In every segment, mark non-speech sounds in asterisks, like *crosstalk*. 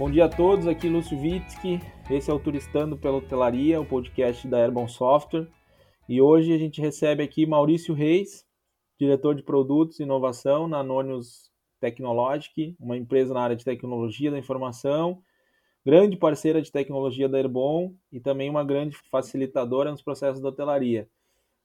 Bom dia a todos, aqui Lúcio Vitsky, esse é o Turistando pela Hotelaria, o podcast da Airborne Software. E hoje a gente recebe aqui Maurício Reis, diretor de produtos e inovação na Anonius Technologic, uma empresa na área de tecnologia da informação, grande parceira de tecnologia da Airborne e também uma grande facilitadora nos processos da hotelaria.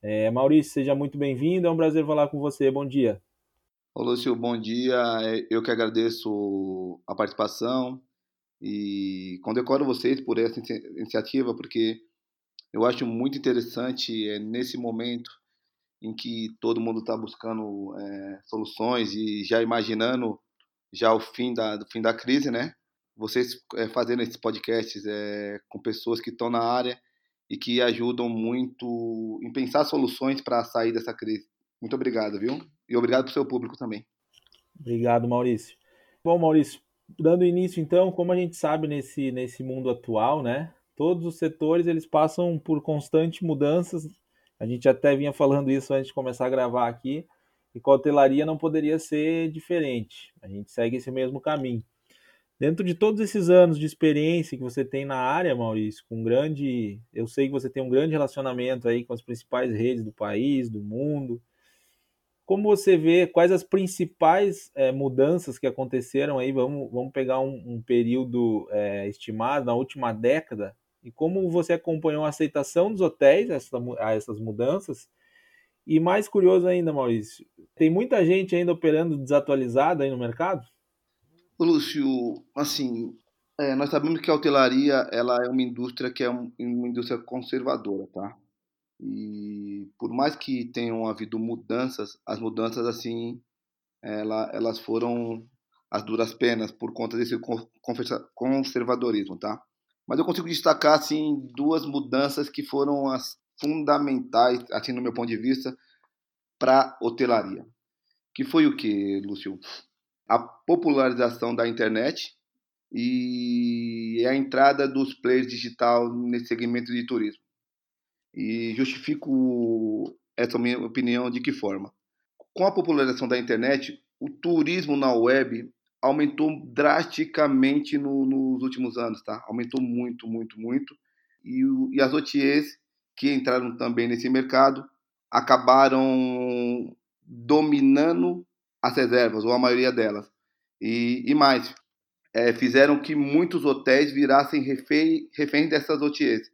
É, Maurício, seja muito bem-vindo, é um prazer falar com você, bom dia. Ô Lúcio, bom dia, é, eu que agradeço a participação, e condecoro vocês por essa iniciativa, porque eu acho muito interessante é, nesse momento em que todo mundo está buscando é, soluções e já imaginando já o fim da, do fim da crise, né? Vocês é, fazendo esses podcasts é, com pessoas que estão na área e que ajudam muito em pensar soluções para sair dessa crise. Muito obrigado, viu? E obrigado para o seu público também. Obrigado, Maurício. Bom, Maurício, dando início então, como a gente sabe nesse, nesse mundo atual, né? Todos os setores eles passam por constantes mudanças. A gente até vinha falando isso antes de começar a gravar aqui. E com a hotelaria não poderia ser diferente. A gente segue esse mesmo caminho. Dentro de todos esses anos de experiência que você tem na área, Maurício, com grande, eu sei que você tem um grande relacionamento aí com as principais redes do país, do mundo. Como você vê quais as principais é, mudanças que aconteceram aí? Vamos, vamos pegar um, um período é, estimado na última década e como você acompanhou a aceitação dos hotéis essa, a essas mudanças? E mais curioso ainda, Maurício, tem muita gente ainda operando desatualizada aí no mercado? Lúcio, assim, é, nós sabemos que a hotelaria ela é uma indústria que é um, uma indústria conservadora, tá? E por mais que tenham havido mudanças, as mudanças assim, ela, elas foram as duras penas por conta desse conservadorismo, tá? Mas eu consigo destacar assim duas mudanças que foram as fundamentais, assim no meu ponto de vista, para hotelaria. Que foi o que, Lúcio? A popularização da internet e a entrada dos players digital nesse segmento de turismo. E justifico essa minha opinião de que forma? Com a popularização da internet, o turismo na web aumentou drasticamente no, nos últimos anos, tá? Aumentou muito, muito, muito. E, e as OTAs que entraram também nesse mercado acabaram dominando as reservas, ou a maioria delas. E, e mais, é, fizeram que muitos hotéis virassem refém, reféns dessas OTAs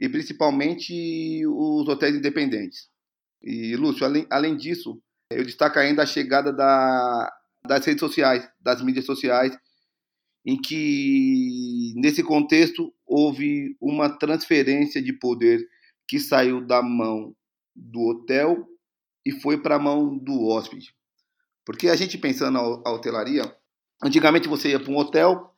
e principalmente os hotéis independentes. E, Lúcio, além, além disso, eu destaco ainda a chegada da, das redes sociais, das mídias sociais, em que, nesse contexto, houve uma transferência de poder que saiu da mão do hotel e foi para a mão do hóspede. Porque a gente pensando a hotelaria, antigamente você ia para um hotel,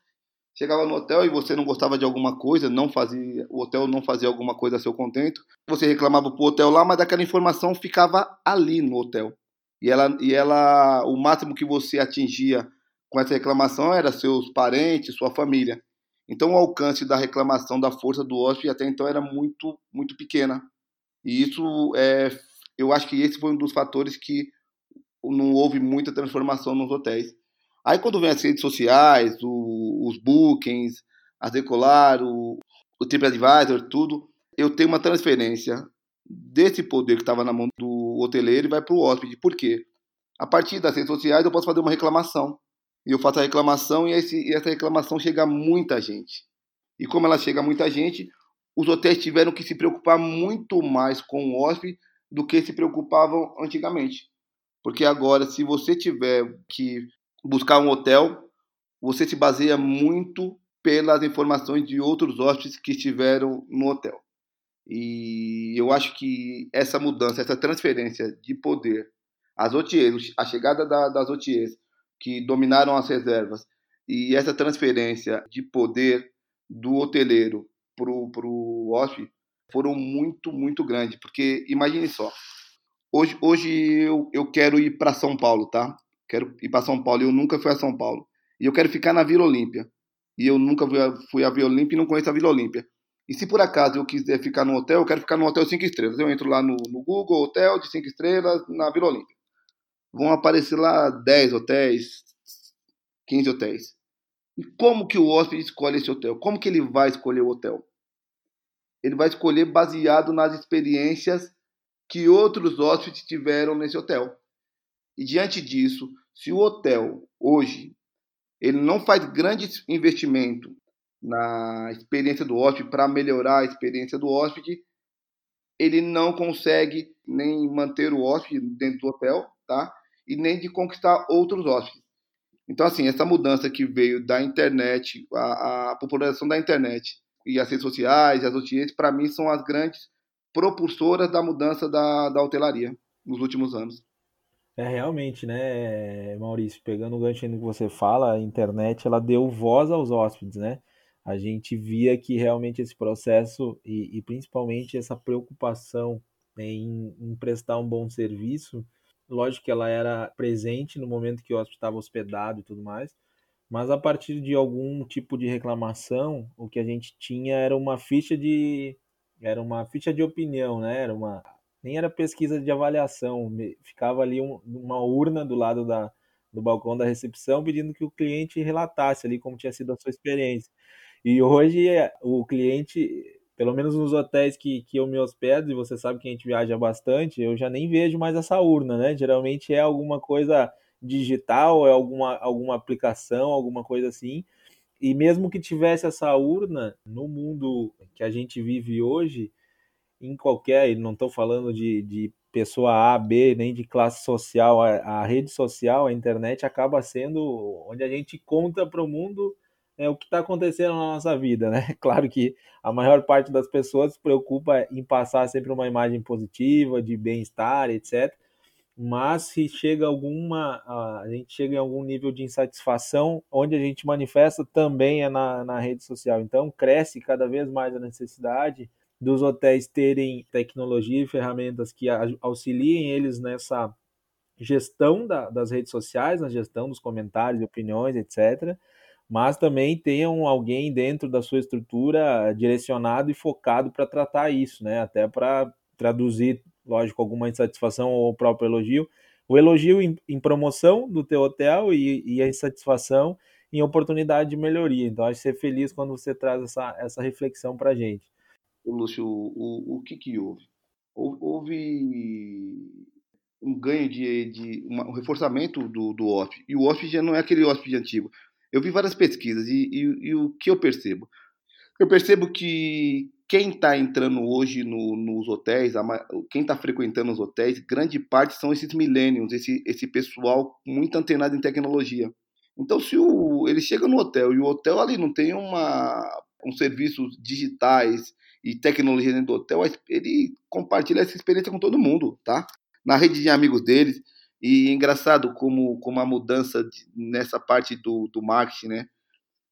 chegava no hotel e você não gostava de alguma coisa, não fazia, o hotel não fazia alguma coisa a seu contento, você reclamava pro hotel lá, mas aquela informação ficava ali no hotel. E ela, e ela, o máximo que você atingia com essa reclamação era seus parentes, sua família. Então o alcance da reclamação da força do hóspede até então era muito, muito pequena. E isso é, eu acho que esse foi um dos fatores que não houve muita transformação nos hotéis. Aí quando vem as redes sociais, o, os bookings, a Decolar, o, o TripAdvisor, tudo, eu tenho uma transferência desse poder que estava na mão do hoteleiro e vai para o hóspede. Por quê? A partir das redes sociais eu posso fazer uma reclamação. E eu faço a reclamação e, esse, e essa reclamação chega a muita gente. E como ela chega a muita gente, os hotéis tiveram que se preocupar muito mais com o hóspede do que se preocupavam antigamente. Porque agora, se você tiver que buscar um hotel, você se baseia muito pelas informações de outros hóspedes que estiveram no hotel. E eu acho que essa mudança, essa transferência de poder, as OTAs, a chegada da, das OTAs que dominaram as reservas e essa transferência de poder do hoteleiro para o hóspede foram muito, muito grandes. Porque imagine só, hoje, hoje eu, eu quero ir para São Paulo, tá? Quero ir para São Paulo. Eu nunca fui a São Paulo. E eu quero ficar na Vila Olímpia. E eu nunca fui a, Vila Olímpia e não conheço a Vila Olímpia. E se por acaso eu quiser ficar no hotel, eu quero ficar no hotel 5 estrelas. Eu entro lá no, no Google, hotel de 5 estrelas na Vila Olímpia. Vão aparecer lá 10 hotéis, 15 hotéis. E como que o hóspede escolhe esse hotel? Como que ele vai escolher o hotel? Ele vai escolher baseado nas experiências que outros hóspedes tiveram nesse hotel. E diante disso, se o hotel hoje ele não faz grande investimento na experiência do hóspede para melhorar a experiência do hóspede, ele não consegue nem manter o hóspede dentro do hotel, tá? E nem de conquistar outros hóspedes. Então, assim, essa mudança que veio da internet, a, a popularização da internet e as redes sociais, as OTAs, para mim, são as grandes propulsoras da mudança da, da hotelaria nos últimos anos. É realmente, né, Maurício, pegando o gancho no que você fala, a internet ela deu voz aos hóspedes, né? A gente via que realmente esse processo e, e principalmente essa preocupação em, em prestar um bom serviço Lógico que ela era presente no momento que o hóspede estava hospedado e tudo mais, mas a partir de algum tipo de reclamação, o que a gente tinha era uma ficha de era uma ficha de opinião, né? Era uma nem era pesquisa de avaliação, ficava ali um, uma urna do lado da, do balcão da recepção pedindo que o cliente relatasse ali como tinha sido a sua experiência. E hoje o cliente pelo menos nos hotéis que, que eu me hospedo, e você sabe que a gente viaja bastante, eu já nem vejo mais essa urna, né? Geralmente é alguma coisa digital, é alguma, alguma aplicação, alguma coisa assim. E mesmo que tivesse essa urna, no mundo que a gente vive hoje, em qualquer, não estou falando de, de pessoa A, B, nem de classe social, a, a rede social, a internet acaba sendo onde a gente conta para o mundo é, o que está acontecendo na nossa vida, né? *laughs* Claro que a maior parte das pessoas se preocupa em passar sempre uma imagem positiva, de bem-estar, etc. Mas se chega alguma, a gente chega em algum nível de insatisfação, onde a gente manifesta também é na, na rede social. Então cresce cada vez mais a necessidade dos hotéis terem tecnologia e ferramentas que auxiliem eles nessa gestão da, das redes sociais, na gestão dos comentários opiniões, etc mas também tenham alguém dentro da sua estrutura direcionado e focado para tratar isso, né? Até para traduzir, lógico, alguma insatisfação ou o próprio elogio. O elogio em, em promoção do teu hotel e, e, a insatisfação em oportunidade de melhoria. Então, acho ser feliz quando você traz essa, essa reflexão para a gente. Lúcio, o, o que que houve? Houve um ganho de, de uma, um reforçamento do, do hóspede. E o hóspede já não é aquele hóspede antigo. Eu vi várias pesquisas e, e, e o que eu percebo? Eu percebo que quem está entrando hoje no, nos hotéis, quem está frequentando os hotéis, grande parte são esses millennials, esse, esse pessoal muito antenado em tecnologia. Então, se o, ele chega no hotel e o hotel ali não tem uma, um serviços digitais e tecnologia dentro do hotel, ele compartilha essa experiência com todo mundo, tá? Na rede de amigos deles. E engraçado como, como a mudança de, nessa parte do, do marketing, né?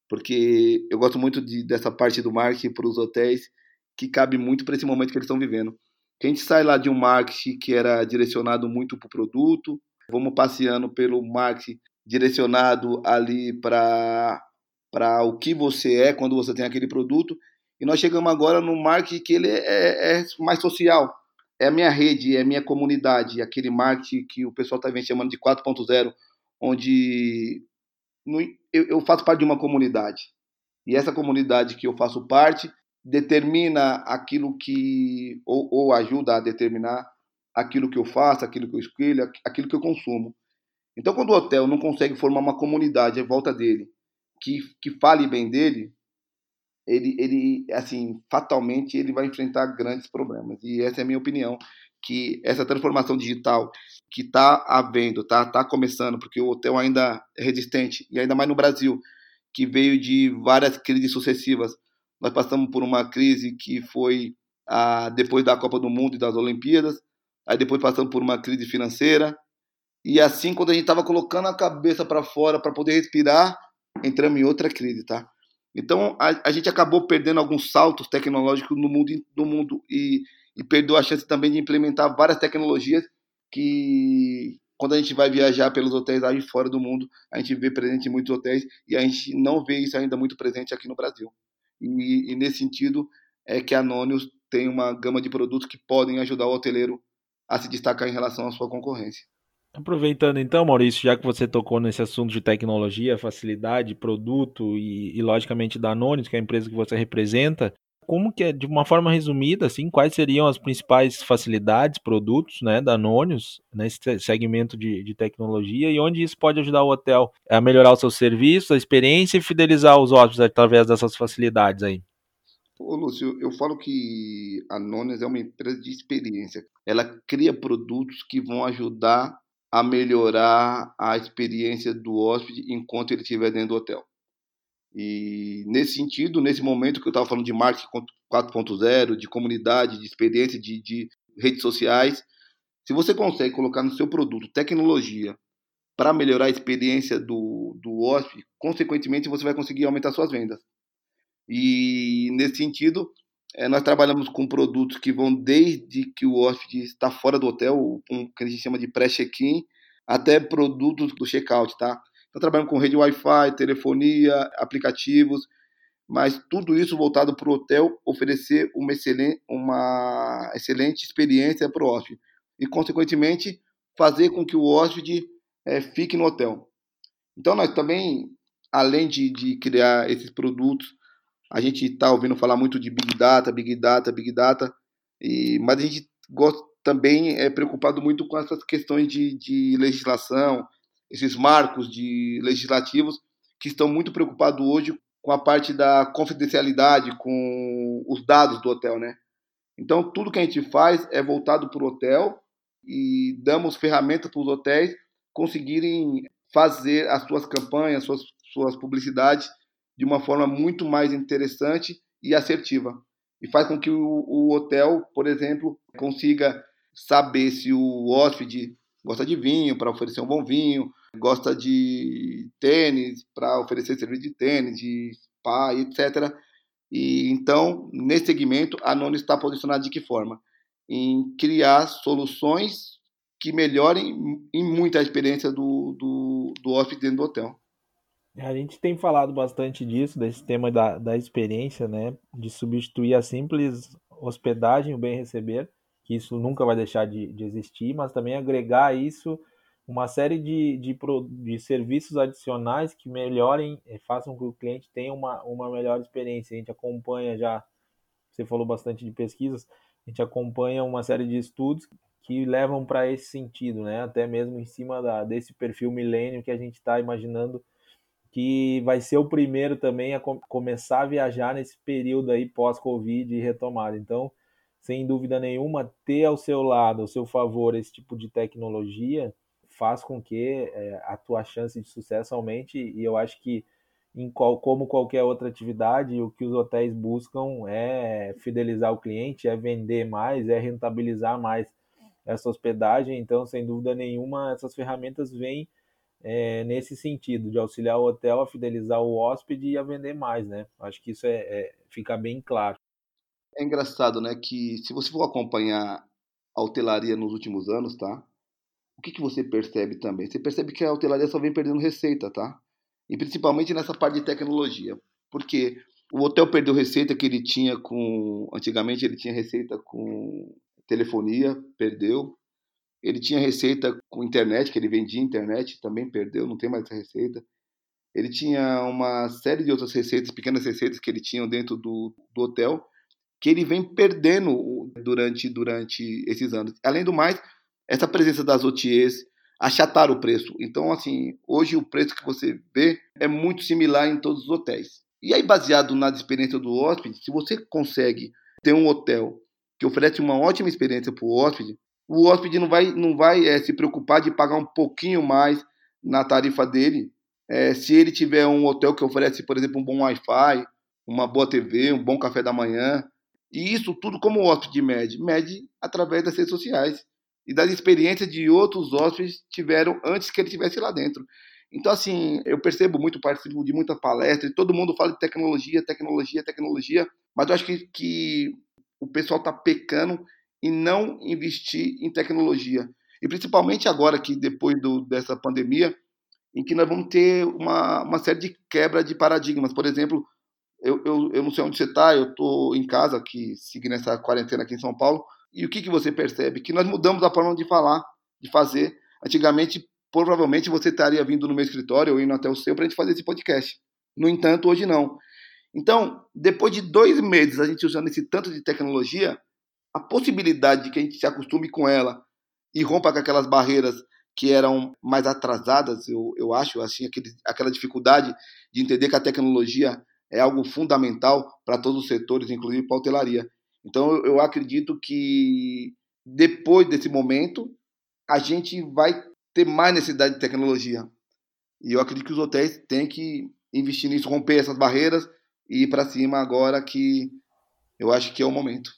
Porque eu gosto muito de, dessa parte do marketing para os hotéis, que cabe muito para esse momento que eles estão vivendo. A gente sai lá de um marketing que era direcionado muito para o produto, vamos passeando pelo marketing direcionado ali para para o que você é quando você tem aquele produto. E nós chegamos agora no marketing que ele é, é mais social é a minha rede, é a minha comunidade, aquele marketing que o pessoal está chamando de 4.0, onde eu faço parte de uma comunidade. E essa comunidade que eu faço parte determina aquilo que, ou, ou ajuda a determinar aquilo que eu faço, aquilo que eu escolho, aquilo que eu consumo. Então, quando o hotel não consegue formar uma comunidade à volta dele, que, que fale bem dele, ele, ele, assim, fatalmente ele vai enfrentar grandes problemas. E essa é a minha opinião, que essa transformação digital que está havendo, tá, tá começando, porque o hotel ainda é resistente, e ainda mais no Brasil, que veio de várias crises sucessivas. Nós passamos por uma crise que foi a, depois da Copa do Mundo e das Olimpíadas, aí depois passamos por uma crise financeira, e assim, quando a gente estava colocando a cabeça para fora para poder respirar, entramos em outra crise, tá? Então a, a, gente acabou perdendo alguns saltos tecnológicos no mundo, no mundo e, e perdeu a chance também de implementar várias tecnologias que quando a gente vai viajar pelos hotéis aí fora do mundo, a gente vê presente em muitos hotéis e a gente não vê isso ainda muito presente aqui no Brasil. E, e nesse sentido é que a Anônios tem uma gama de produtos que podem ajudar o hoteleiro a se destacar em relação à sua concorrência. Aproveitando então, Maurício, já que você tocou nesse assunto de tecnologia, facilidade, produto e, e logicamente da Anonis, que é a empresa que você representa, como que é, de uma forma resumida, assim, quais seriam as principais facilidades, produtos, né, da Anônios nesse segmento de, de tecnologia e onde isso pode ajudar o hotel a melhorar o seu serviço, a experiência e fidelizar os hóspedes através dessas facilidades aí? Ô, Lúcio, eu falo que a Anônios é uma empresa de experiência. Ela cria produtos que vão ajudar a melhorar a experiência do hóspede enquanto ele estiver dentro do hotel. E nesse sentido, nesse momento que eu estava falando de marketing 4.0, de comunidade, de experiência, de, de redes sociais, se você consegue colocar no seu produto tecnologia para melhorar a experiência do, do hóspede, consequentemente você vai conseguir aumentar suas vendas. E nesse sentido, é, nós trabalhamos com produtos que vão desde que o hóspede está fora do hotel, um, que a gente chama de pré-check-in, até produtos do check-out, tá? Está trabalhando com rede Wi-Fi, telefonia, aplicativos, mas tudo isso voltado para o hotel oferecer uma excelente, uma excelente experiência para o hóspede e, consequentemente, fazer com que o hóspede é, fique no hotel. Então, nós também, além de, de criar esses produtos, a gente está ouvindo falar muito de Big Data, Big Data, Big Data, e, mas a gente gosta, também é preocupado muito com essas questões de, de legislação, esses marcos de legislativos que estão muito preocupados hoje com a parte da confidencialidade, com os dados do hotel, né? Então, tudo que a gente faz é voltado para o hotel e damos ferramentas para os hotéis conseguirem fazer as suas campanhas, suas, suas publicidades de uma forma muito mais interessante e assertiva. E faz com que o, o hotel, por exemplo, consiga saber se o hóspede gosta de vinho para oferecer um bom vinho, gosta de tênis para oferecer serviço de tênis, de spa, etc. E então, nesse segmento, a Nono está posicionada de que forma? Em criar soluções que melhorem em muito a experiência do, do, do hóspede dentro do hotel. A gente tem falado bastante disso, desse tema da, da experiência, né? De substituir a simples hospedagem, o bem receber, que isso nunca vai deixar de, de existir, mas também agregar isso uma série de, de, de serviços adicionais que melhorem, eh, façam com que o cliente tenha uma, uma melhor experiência. A gente acompanha já, você falou bastante de pesquisas, a gente acompanha uma série de estudos que levam para esse sentido, né? Até mesmo em cima da, desse perfil milênio que a gente está imaginando que vai ser o primeiro também a com, começar a viajar nesse período aí pós-Covid e retomada. Então, sem dúvida nenhuma, ter ao seu lado, ao seu favor, esse tipo de tecnologia faz com que é, a tua chance de sucesso aumente e eu acho que em qual, como qualquer outra atividade, o que os hotéis buscam é fidelizar o cliente, é vender mais, é rentabilizar mais essa hospedagem. Então, sem dúvida nenhuma, essas ferramentas vêm é, nesse sentido, de auxiliar o hotel a fidelizar o hóspede e a vender mais, né? Acho que isso é, é fica bem claro. É engraçado, né, que se você for acompanhar a hotelaria nos últimos anos, tá? O que, que você percebe também? Você percebe que a hotelaria só vem perdendo receita, tá? E principalmente nessa parte de tecnologia. Porque o hotel perdeu receita que ele tinha com. Antigamente ele tinha receita com telefonia, perdeu. Ele tinha receita com internet, que ele vendia internet, também perdeu, não tem mais essa receita. Ele tinha uma série de outras receitas, pequenas receitas que ele tinha dentro do, do hotel, que ele vem perdendo durante, durante esses anos. Além do mais, essa presença das OTAs achataram o preço. Então, assim, hoje o preço que você vê é muito similar em todos os hotéis. E aí, baseado na experiência do hóspede, se você consegue ter um hotel que oferece uma ótima experiência para o hóspede, o hóspede não vai, não vai é, se preocupar de pagar um pouquinho mais na tarifa dele. É, se ele tiver um hotel que oferece, por exemplo, um bom Wi-Fi, uma boa TV, um bom café da manhã, e isso tudo como o hóspede mede? Mede através das redes sociais e das experiências de outros hóspedes tiveram antes que ele estivesse lá dentro. Então, assim, eu percebo muito, participo de muita palestra, e todo mundo fala de tecnologia, tecnologia, tecnologia, mas eu acho que, que o pessoal está pecando em não investir em tecnologia. E principalmente agora que depois do, dessa pandemia, em que nós vamos ter uma, uma série de quebra de paradigmas. Por exemplo, eu, eu, eu não sei onde você está, eu estou em casa, aqui, seguindo essa quarentena aqui em São Paulo, e o que, que você percebe? Que nós mudamos a forma de falar, de fazer. antigamente, provavelmente você estaria vindo no meu escritório ou indo até o seu para a gente fazer esse podcast. No entanto, hoje não. Então, depois de dois meses a gente usando esse tanto de tecnologia, a possibilidade de que a gente se acostume com ela e rompa com aquelas barreiras que eram mais atrasadas, eu, eu acho, assim, aquele, aquela dificuldade de entender que a tecnologia é algo fundamental para todos os setores, inclusive para a hotelaria. Então, eu, eu acredito que depois desse momento, a gente vai ter mais necessidade de tecnologia. E eu acredito que os hotéis têm que investir nisso, romper essas barreiras e ir para cima agora que eu acho que é o momento.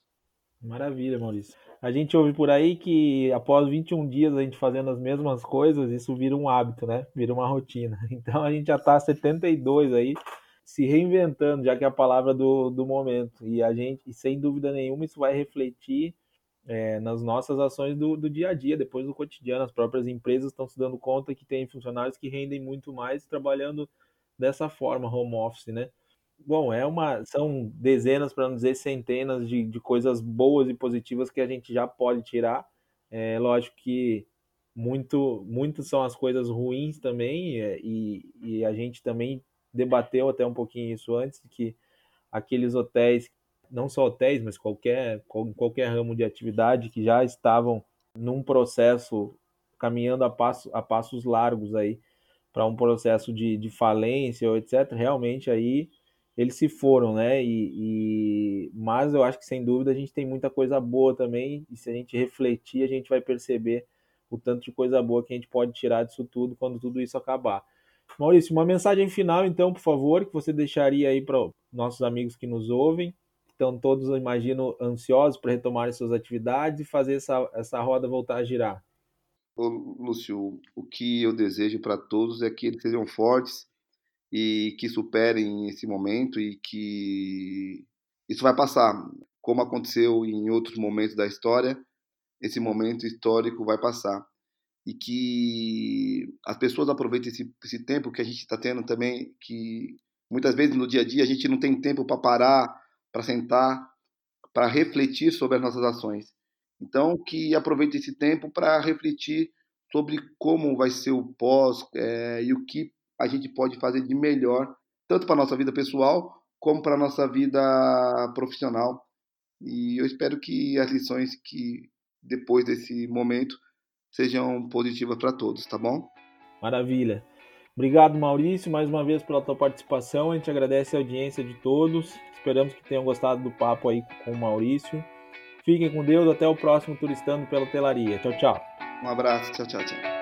Maravilha, Maurício. A gente ouve por aí que após 21 dias a gente fazendo as mesmas coisas, isso vira um hábito, né? Vira uma rotina. *laughs* Então a gente já está 72 aí, se reinventando, já que é a palavra do, do momento. E a gente, sem dúvida nenhuma, isso vai refletir é, nas nossas ações do, do dia a dia, depois do cotidiano. As próprias empresas estão se dando conta que tem funcionários que rendem muito mais trabalhando dessa forma, home office, né? Bom, é uma, são dezenas, para não dizer centenas de, de coisas boas e positivas que a gente já pode tirar. É lógico que muito, muito são as coisas ruins também, é, e, e a gente também debateu até um pouquinho isso antes, que aqueles hotéis, não só hotéis, mas qualquer, qualquer ramo de atividade que já estavam num processo caminhando a, passo, a passos largos aí para um processo de, de falência ou etc., realmente aí eles se foram, né? E, e, mas eu acho que sem dúvida a gente tem muita coisa boa também, e se a gente refletir, a gente vai perceber o tanto de coisa boa que a gente pode tirar disso tudo quando tudo isso acabar. Maurício, uma mensagem final, então, por favor, que você deixaria aí para nossos amigos que nos ouvem. Estão todos, imagino, ansiosos para retomar suas atividades e fazer essa, essa roda voltar a girar. Ô, Lúcio, o que eu desejo para todos é que eles sejam fortes, e que superem esse momento e que isso vai passar. Como aconteceu em outros momentos da história, esse momento histórico vai passar. E que as pessoas aproveitem esse, esse tempo que a gente está tendo também, que muitas vezes no dia a dia a gente não tem tempo para parar, para sentar, para refletir sobre as nossas ações. Então, que aproveite esse tempo para refletir sobre como vai ser o pós é, e o que a gente pode fazer de melhor, tanto para a nossa vida pessoal, como para a nossa vida profissional. E eu espero que as lições que depois desse momento sejam positivas para todos, tá bom? Maravilha. Obrigado, Maurício, mais uma vez pela tua participação. A gente agradece a audiência de todos. Esperamos que tenham gostado do papo aí com o Maurício. Fiquem com Deus, até o próximo Turistando pela Telaria. Tchau, tchau. Um abraço, tchau, tchau, tchau.